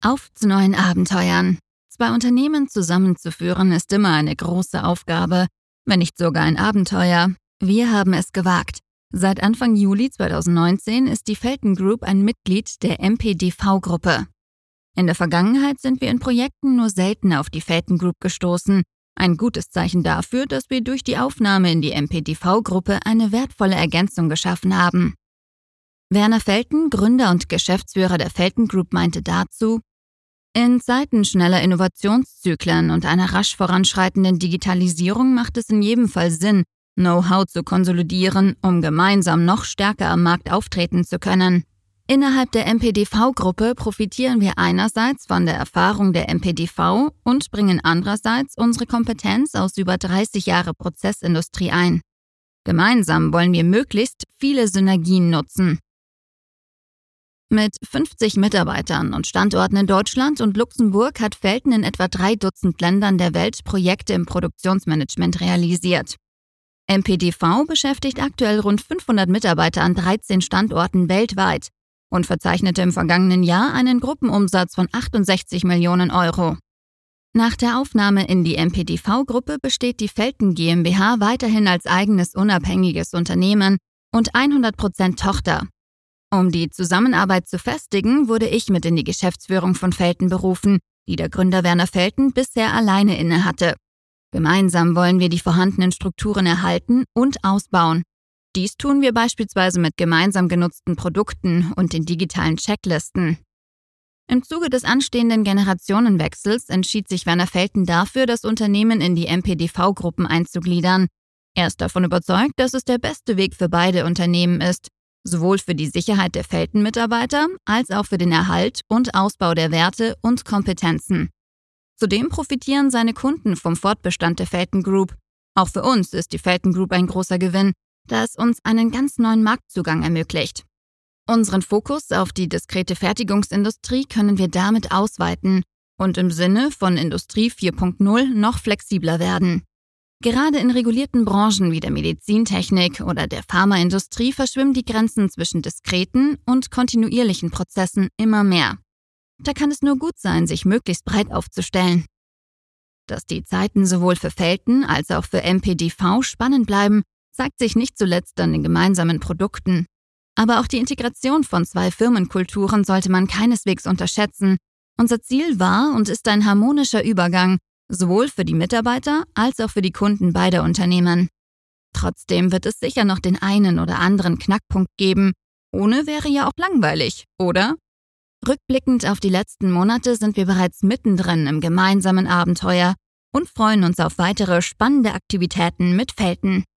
Auf zu neuen Abenteuern. Zwei Unternehmen zusammenzuführen ist immer eine große Aufgabe, wenn nicht sogar ein Abenteuer. Wir haben es gewagt. Seit Anfang Juli 2019 ist die Felten Group ein Mitglied der MPDV-Gruppe. In der Vergangenheit sind wir in Projekten nur selten auf die Felten Group gestoßen. Ein gutes Zeichen dafür, dass wir durch die Aufnahme in die MPDV-Gruppe eine wertvolle Ergänzung geschaffen haben. Werner Felten, Gründer und Geschäftsführer der Felten Group, meinte dazu, in Zeiten schneller Innovationszyklen und einer rasch voranschreitenden Digitalisierung macht es in jedem Fall Sinn, Know-how zu konsolidieren, um gemeinsam noch stärker am Markt auftreten zu können. Innerhalb der MPDV-Gruppe profitieren wir einerseits von der Erfahrung der MPDV und bringen andererseits unsere Kompetenz aus über 30 Jahre Prozessindustrie ein. Gemeinsam wollen wir möglichst viele Synergien nutzen. Mit 50 Mitarbeitern und Standorten in Deutschland und Luxemburg hat Felten in etwa drei Dutzend Ländern der Welt Projekte im Produktionsmanagement realisiert. MPDV beschäftigt aktuell rund 500 Mitarbeiter an 13 Standorten weltweit und verzeichnete im vergangenen Jahr einen Gruppenumsatz von 68 Millionen Euro. Nach der Aufnahme in die MPDV-Gruppe besteht die Felten GmbH weiterhin als eigenes unabhängiges Unternehmen und 100% Tochter um die Zusammenarbeit zu festigen, wurde ich mit in die Geschäftsführung von Felten berufen, die der Gründer Werner Felten bisher alleine innehatte. Gemeinsam wollen wir die vorhandenen Strukturen erhalten und ausbauen. Dies tun wir beispielsweise mit gemeinsam genutzten Produkten und den digitalen Checklisten. Im Zuge des anstehenden Generationenwechsels entschied sich Werner Felten dafür, das Unternehmen in die MPDV-Gruppen einzugliedern. Er ist davon überzeugt, dass es der beste Weg für beide Unternehmen ist, sowohl für die Sicherheit der Felten-Mitarbeiter als auch für den Erhalt und Ausbau der Werte und Kompetenzen. Zudem profitieren seine Kunden vom Fortbestand der Felten Group. Auch für uns ist die Felten Group ein großer Gewinn, da es uns einen ganz neuen Marktzugang ermöglicht. Unseren Fokus auf die diskrete Fertigungsindustrie können wir damit ausweiten und im Sinne von Industrie 4.0 noch flexibler werden. Gerade in regulierten Branchen wie der Medizintechnik oder der Pharmaindustrie verschwimmen die Grenzen zwischen diskreten und kontinuierlichen Prozessen immer mehr. Da kann es nur gut sein, sich möglichst breit aufzustellen. Dass die Zeiten sowohl für Felten als auch für MPDV spannend bleiben, zeigt sich nicht zuletzt an den gemeinsamen Produkten. Aber auch die Integration von zwei Firmenkulturen sollte man keineswegs unterschätzen. Unser Ziel war und ist ein harmonischer Übergang sowohl für die Mitarbeiter als auch für die Kunden beider Unternehmen. Trotzdem wird es sicher noch den einen oder anderen Knackpunkt geben. Ohne wäre ja auch langweilig, oder? Rückblickend auf die letzten Monate sind wir bereits mittendrin im gemeinsamen Abenteuer und freuen uns auf weitere spannende Aktivitäten mit Felten.